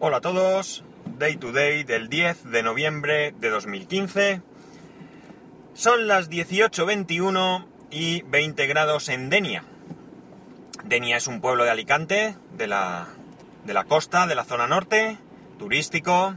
Hola a todos, Day to Day del 10 de noviembre de 2015. Son las 18.21 y 20 grados en Denia. Denia es un pueblo de Alicante, de la, de la costa, de la zona norte, turístico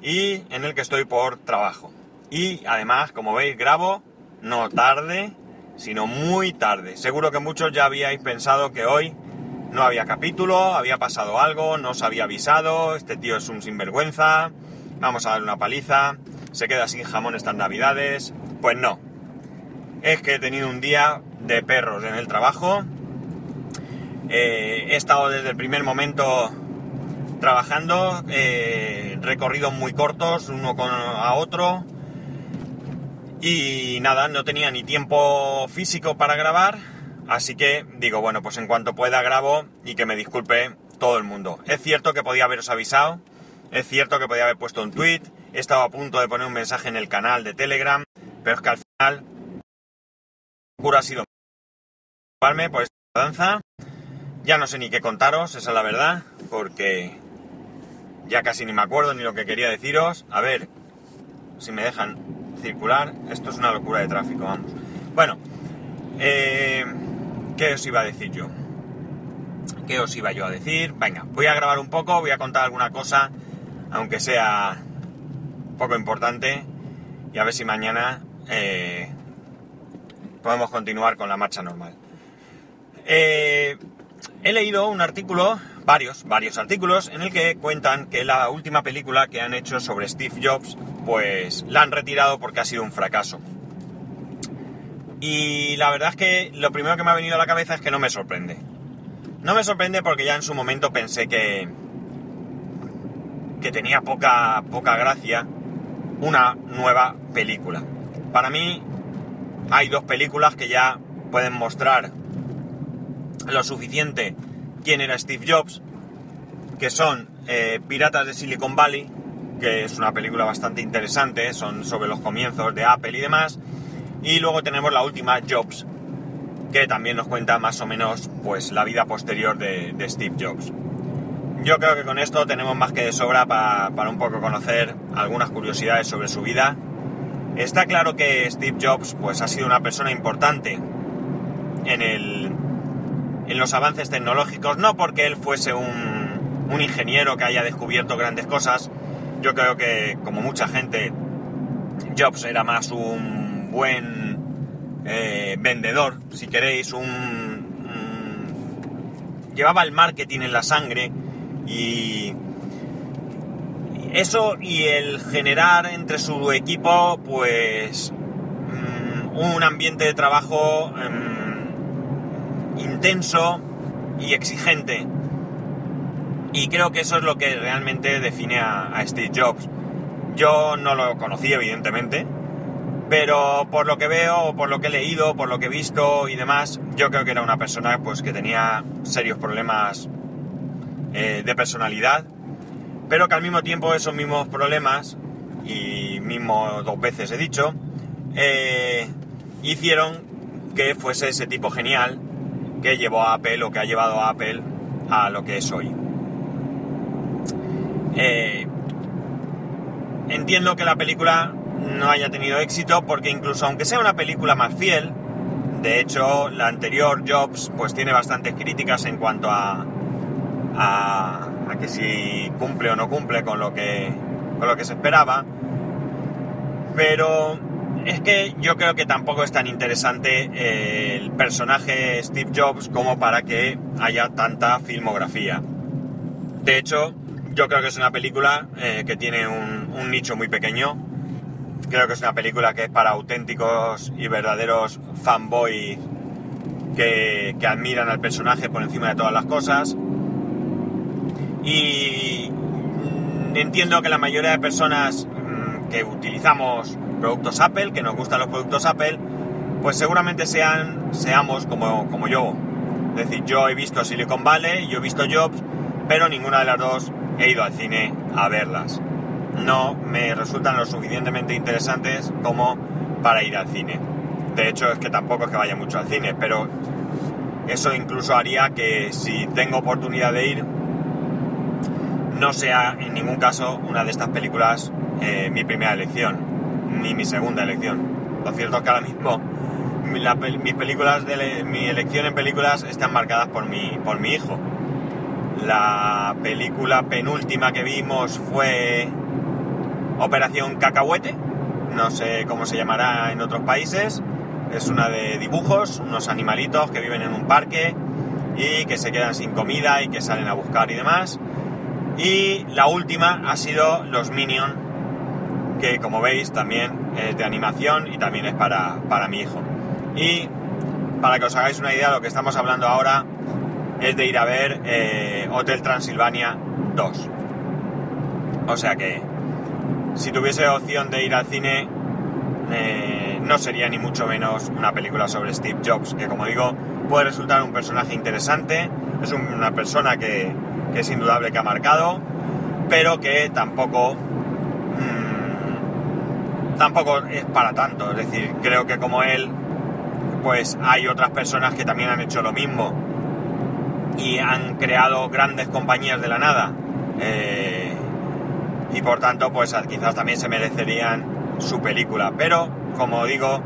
y en el que estoy por trabajo. Y además, como veis, grabo no tarde, sino muy tarde. Seguro que muchos ya habíais pensado que hoy no había capítulo, había pasado algo, no os había avisado, este tío es un sinvergüenza, vamos a darle una paliza, se queda sin jamón estas navidades. Pues no. Es que he tenido un día de perros en el trabajo. Eh, he estado desde el primer momento trabajando, eh, recorridos muy cortos, uno con a otro. Y nada, no tenía ni tiempo físico para grabar Así que digo, bueno, pues en cuanto pueda grabo y que me disculpe todo el mundo. Es cierto que podía haberos avisado, es cierto que podía haber puesto un tweet, he estado a punto de poner un mensaje en el canal de Telegram, pero es que al final cura ha sido por esta danza. Ya no sé ni qué contaros, esa es la verdad, porque ya casi ni me acuerdo ni lo que quería deciros. A ver si me dejan circular. Esto es una locura de tráfico, vamos. Bueno, eh, ¿Qué os iba a decir yo? ¿Qué os iba yo a decir? Venga, voy a grabar un poco, voy a contar alguna cosa, aunque sea poco importante, y a ver si mañana eh, podemos continuar con la marcha normal. Eh, he leído un artículo, varios, varios artículos, en el que cuentan que la última película que han hecho sobre Steve Jobs, pues la han retirado porque ha sido un fracaso. Y la verdad es que lo primero que me ha venido a la cabeza es que no me sorprende. No me sorprende porque ya en su momento pensé que, que tenía poca, poca gracia una nueva película. Para mí hay dos películas que ya pueden mostrar lo suficiente quién era Steve Jobs, que son eh, Piratas de Silicon Valley, que es una película bastante interesante, son sobre los comienzos de Apple y demás, y luego tenemos la última, Jobs, que también nos cuenta más o menos pues, la vida posterior de, Steve Jobs. Yo creo que con esto tenemos más que de sobra para un poco conocer algunas curiosidades sobre su vida. Está claro que Steve Jobs pues, ha sido una persona importante en, el, en los avances tecnológicos, no porque él fuese un, un ingeniero que haya descubierto grandes cosas. Yo creo que, como mucha gente, Jobs era más un buen eh, vendedor, si queréis, un, llevaba el marketing en la sangre y eso y el generar entre su equipo pues mm, un ambiente de trabajo em, intenso y exigente. Y creo que eso es lo que realmente define a Steve Jobs. Yo no lo conocí evidentemente pero por lo que veo, por lo que he leído, por lo que he visto y demás, yo creo que era una persona pues que tenía serios problemas eh, de personalidad, pero que al mismo tiempo esos mismos problemas, y mismo dos veces he dicho, eh, hicieron que fuese ese tipo genial que llevó a Apple o que ha llevado a Apple a lo que es hoy. Eh, entiendo que la película no haya tenido éxito porque incluso aunque sea una película más fiel, de hecho la anterior Jobs pues tiene bastantes críticas en cuanto a, a, que si cumple o no cumple con lo que, con lo que se esperaba, pero es que yo creo que tampoco es tan interesante eh, el personaje Steve Jobs como para que haya tanta filmografía. De hecho, yo creo que es una película eh, que tiene un, un nicho muy pequeño Creo que es una película que es para auténticos y verdaderos fanboys que, admiran al personaje por encima de todas las cosas. Y entiendo que la mayoría de personas mm, que utilizamos productos Apple, que nos gustan los productos Apple, pues seguramente sean, seamos como, como yo. Es decir, yo he visto Silicon Valley, yo he visto Jobs, pero ninguna de las dos he ido al cine a verlas no me resultan lo suficientemente interesantes como para ir al cine. De hecho, es que tampoco es que vaya mucho al cine, pero eso incluso haría que si tengo oportunidad de ir, no sea en ningún caso una de estas películas eh, mi primera elección, ni mi segunda elección. Lo cierto es que ahora mismo mis películas mi elección en películas están marcadas por mi, por mi hijo. La película penúltima que vimos fue Operación Cacahuete, no sé cómo se llamará en otros países. Es una de dibujos, unos animalitos que viven en un parque y que se quedan sin comida y que salen a buscar y demás. Y la última ha sido Los Minions, que como veis también es de animación y también es para, para mi hijo. Y para que os hagáis una idea, lo que estamos hablando ahora es de ir a ver eh, Hotel Transilvania 2. O sea que si tuviese opción de ir al cine, eh, no sería ni mucho menos una película sobre Steve Jobs, que como digo, puede resultar un personaje interesante, es una persona que, es indudable que ha marcado, pero que tampoco mm, tampoco es para tanto. Es decir, creo que como él, pues hay otras personas que también han hecho lo mismo y han creado grandes compañías de la nada. Eh, y por tanto pues quizás también se merecerían su película. Pero, como digo,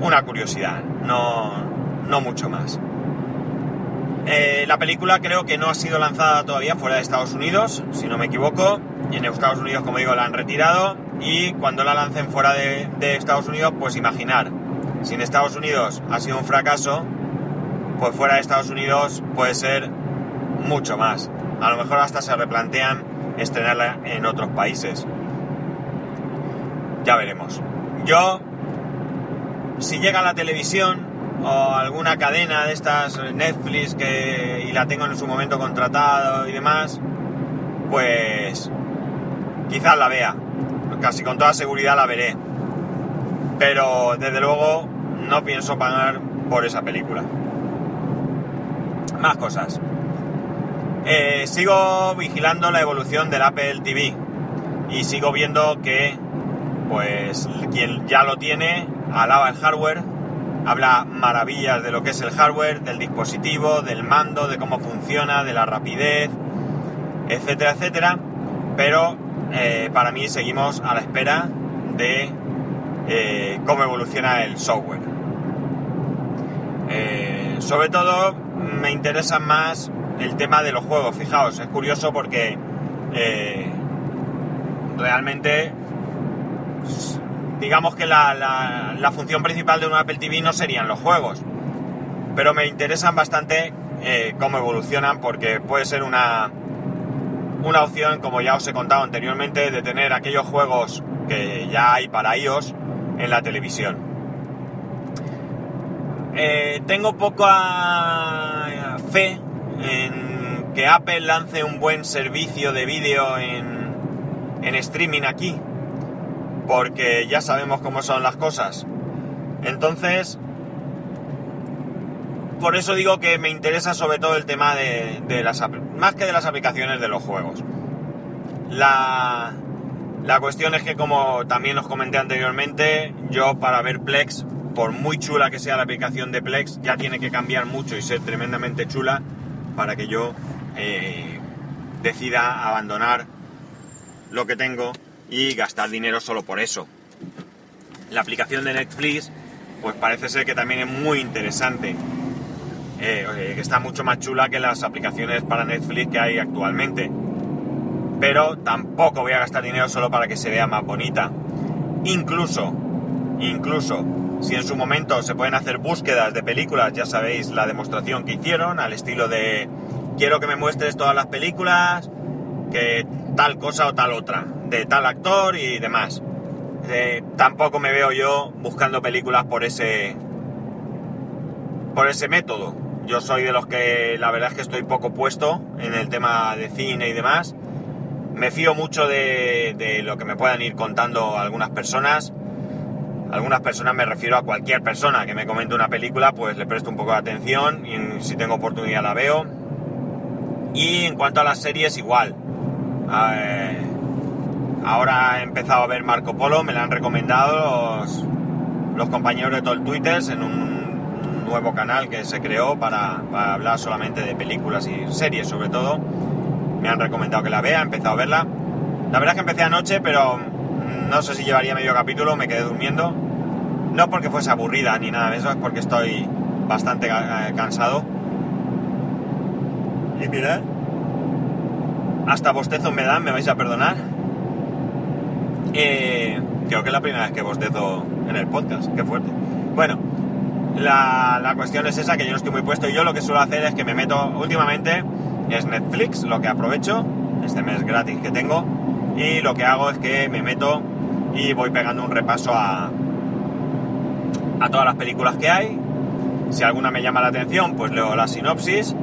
una curiosidad, no, no mucho más. Eh, la película creo que no ha sido lanzada todavía fuera de Estados Unidos, si no me equivoco. En Estados Unidos, como digo, la han retirado. Y cuando la lancen fuera de Estados Unidos, pues imaginar, si en Estados Unidos ha sido un fracaso, pues fuera de Estados Unidos puede ser mucho más. A lo mejor hasta se replantean estrenarla en otros países. Ya veremos. Yo, si llega a la televisión o alguna cadena de estas, Netflix, que, y la tengo en su momento contratado y demás, pues quizás la vea. Casi con toda seguridad la veré. Pero desde luego no pienso pagar por esa película. Más cosas. Eh, sigo vigilando la evolución del Apple TV y sigo viendo que, pues, quien ya lo tiene, alaba el hardware, habla maravillas de lo que es el hardware, del dispositivo, del mando, de cómo funciona, de la rapidez, etcétera, etcétera. Pero eh, para mí seguimos a la espera de eh, cómo evoluciona el software. sobre todo me interesan más el tema de los juegos. Fijaos, es curioso porque eh, realmente digamos que la, la, función principal de un Apple TV no serían los juegos, pero me interesan bastante eh, cómo evolucionan porque puede ser una, una opción, como ya os he contado anteriormente, de tener aquellos juegos que ya hay para iOS en la televisión. Eh, tengo poca fe en que Apple lance un buen servicio de vídeo en, en streaming aquí, porque ya sabemos cómo son las cosas. Entonces, por eso digo que me interesa sobre todo el tema de, de las más que de las aplicaciones de los juegos. La, la cuestión es que como también os comenté anteriormente, yo para ver Plex, por muy chula que sea la aplicación de Plex, ya tiene que cambiar mucho y ser tremendamente chula para que yo eh, decida abandonar lo que tengo y gastar dinero solo por eso. La aplicación de Netflix, pues parece ser que también es muy interesante, eh, que está mucho más chula que las aplicaciones para Netflix que hay actualmente. Pero tampoco voy a gastar dinero solo para que se vea más bonita. Incluso, incluso, si en su momento se pueden hacer búsquedas de películas, ya sabéis la demostración que hicieron, al estilo de quiero que me muestres todas las películas, que tal cosa o tal otra, de tal actor y demás. Eh, tampoco me veo yo buscando películas por ese por ese método. Yo soy de los que la verdad es que estoy poco puesto en el tema de cine y demás. Me fío mucho de, de lo que me puedan ir contando algunas personas algunas personas me refiero a cualquier persona que me comente una película, pues le presto un poco de atención y si tengo oportunidad la veo. Y en cuanto a las series, igual. Eh, ahora he empezado a ver Marco Polo, me la han recomendado los, compañeros de todo el Twitter en un, nuevo canal que se creó para, para, hablar solamente de películas y series sobre todo. Me han recomendado que la vea, he empezado a verla. La verdad es que empecé anoche, pero no sé si llevaría medio capítulo, me quedé durmiendo. No porque fuese aburrida ni nada de eso, es porque estoy bastante eh, cansado. Y mirad, hasta bostezo me dan, me vais a perdonar. Eh, creo que es la primera vez que bostezo en el podcast, qué fuerte. Bueno, la, la, cuestión es esa, que yo no estoy muy puesto y yo lo que suelo hacer es que me meto últimamente, es Netflix, lo que aprovecho, este mes gratis que tengo, y lo que hago es que me meto y voy pegando un repaso a, a todas las películas que hay. Si alguna me llama la atención, pues leo la sinopsis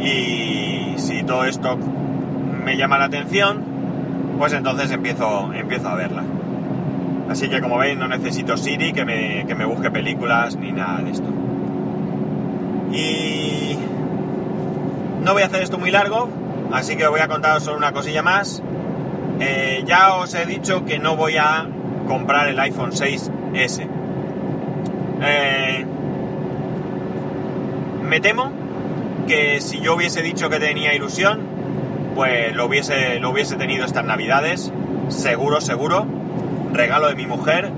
y si todo esto me llama la atención, pues entonces empiezo, empiezo a verla. Así que como veis no necesito Siri que me, que me busque películas ni nada de esto. Y no voy a hacer esto muy largo, así que voy a contaros solo una cosilla más. Eh, ya os he dicho que no voy a comprar el iPhone 6S. Eh, me temo que si yo hubiese dicho que tenía ilusión, pues lo hubiese, lo hubiese tenido estas navidades, seguro, seguro, regalo de mi mujer,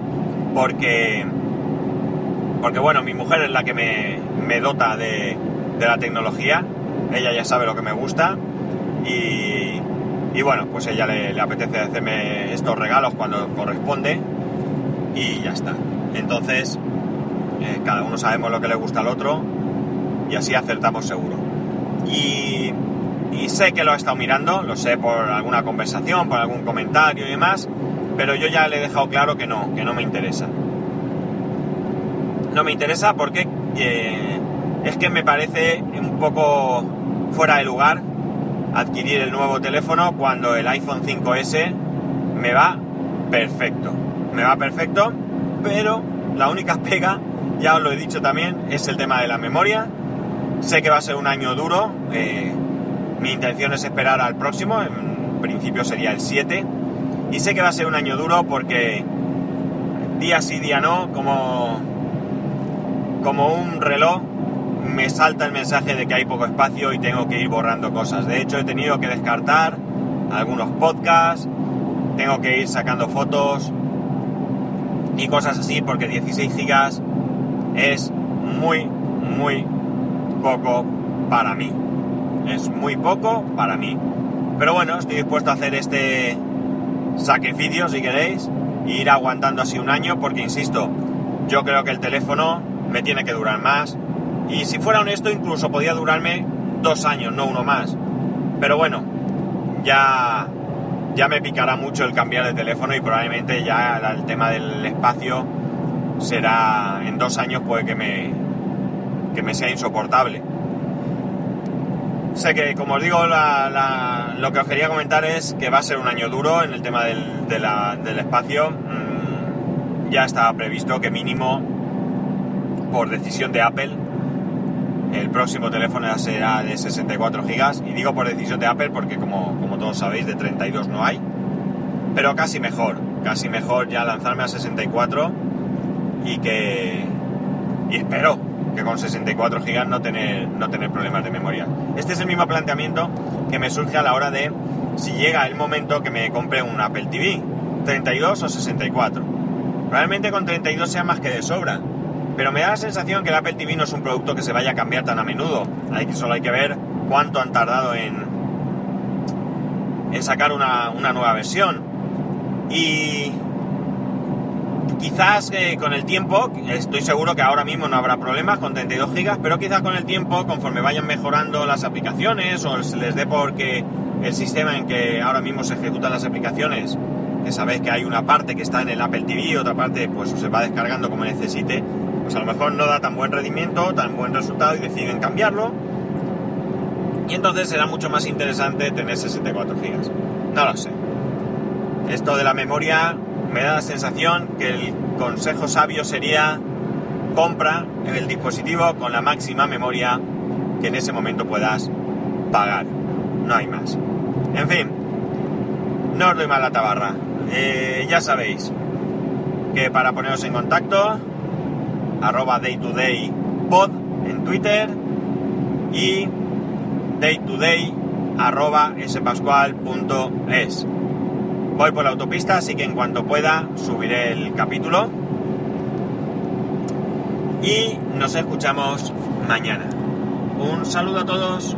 porque, porque bueno, mi mujer es la que me, me dota de, de la tecnología, ella ya sabe lo que me gusta. Y, y bueno, pues ella le, apetece hacerme estos regalos cuando corresponde y ya está. Entonces, eh, cada uno sabemos lo que le gusta al otro y así acertamos seguro. Y, y, sé que lo ha estado mirando, lo sé por alguna conversación, por algún comentario y demás, pero yo ya le he dejado claro que no, que no me interesa. No me interesa porque eh, es que me parece un poco fuera de lugar adquirir el nuevo teléfono cuando el iPhone 5S me va perfecto. Me va perfecto, pero la única pega, ya os lo he dicho también, es el tema de la memoria. Sé que va a ser un año duro. Eh, mi intención es esperar al próximo, en principio sería el 7. Y sé que va a ser un año duro porque día sí, día no, como, como un reloj, me salta el mensaje de que hay poco espacio y tengo que ir borrando cosas. De hecho, he tenido que descartar algunos podcasts, tengo que ir sacando fotos y cosas así porque 16 gigas es muy, muy poco para mí. Es muy poco para mí. Pero bueno, estoy dispuesto a hacer este sacrificio, si queréis, e ir aguantando así un año porque, insisto, yo creo que el teléfono me tiene que durar más y si fuera honesto, incluso podía durarme dos años, no uno más. Pero bueno, ya, ya me picará mucho el cambiar de teléfono y probablemente ya el tema del espacio será en dos años puede que me, que me sea insoportable. Sé que, como os digo, lo que os quería comentar es que va a ser un año duro en el tema del, del espacio. Mm, ya estaba previsto que mínimo, por decisión de Apple, el próximo teléfono será de 64 GB y digo por decisión de Apple porque como, como todos sabéis de 32 no hay, pero casi mejor, casi mejor ya lanzarme a 64 y que y espero que con 64 GB no tener, no tener problemas de memoria. Este es el mismo planteamiento que me surge a la hora de si llega el momento que me compre un Apple TV, 32 o 64. Probablemente con 32 sea más que de sobra, pero me da la sensación que el Apple TV no es un producto que se vaya a cambiar tan a menudo. Hay solo hay que ver cuánto han tardado en, sacar una, nueva versión. Y quizás eh, con el tiempo, estoy seguro que ahora mismo no habrá problemas con 32 GB, pero quizás con el tiempo, conforme vayan mejorando las aplicaciones o se les dé porque el sistema en que ahora mismo se ejecutan las aplicaciones, que sabéis que hay una parte que está en el Apple TV, otra parte pues se va descargando como necesite, pues a lo mejor no da tan buen rendimiento, tan buen resultado y deciden cambiarlo. Y entonces será mucho más interesante tener 64 GB. No lo sé. Esto de la memoria me da la sensación que el consejo sabio sería compra el dispositivo con la máxima memoria que en ese momento puedas pagar. No hay más. En fin, no os doy más la tabarra. Eh, ya sabéis que para poneros en contacto arroba day pod en Twitter y day arroba spascual.es. Voy por la autopista, así que en cuanto pueda subiré el capítulo. Y nos escuchamos mañana. Un saludo a todos.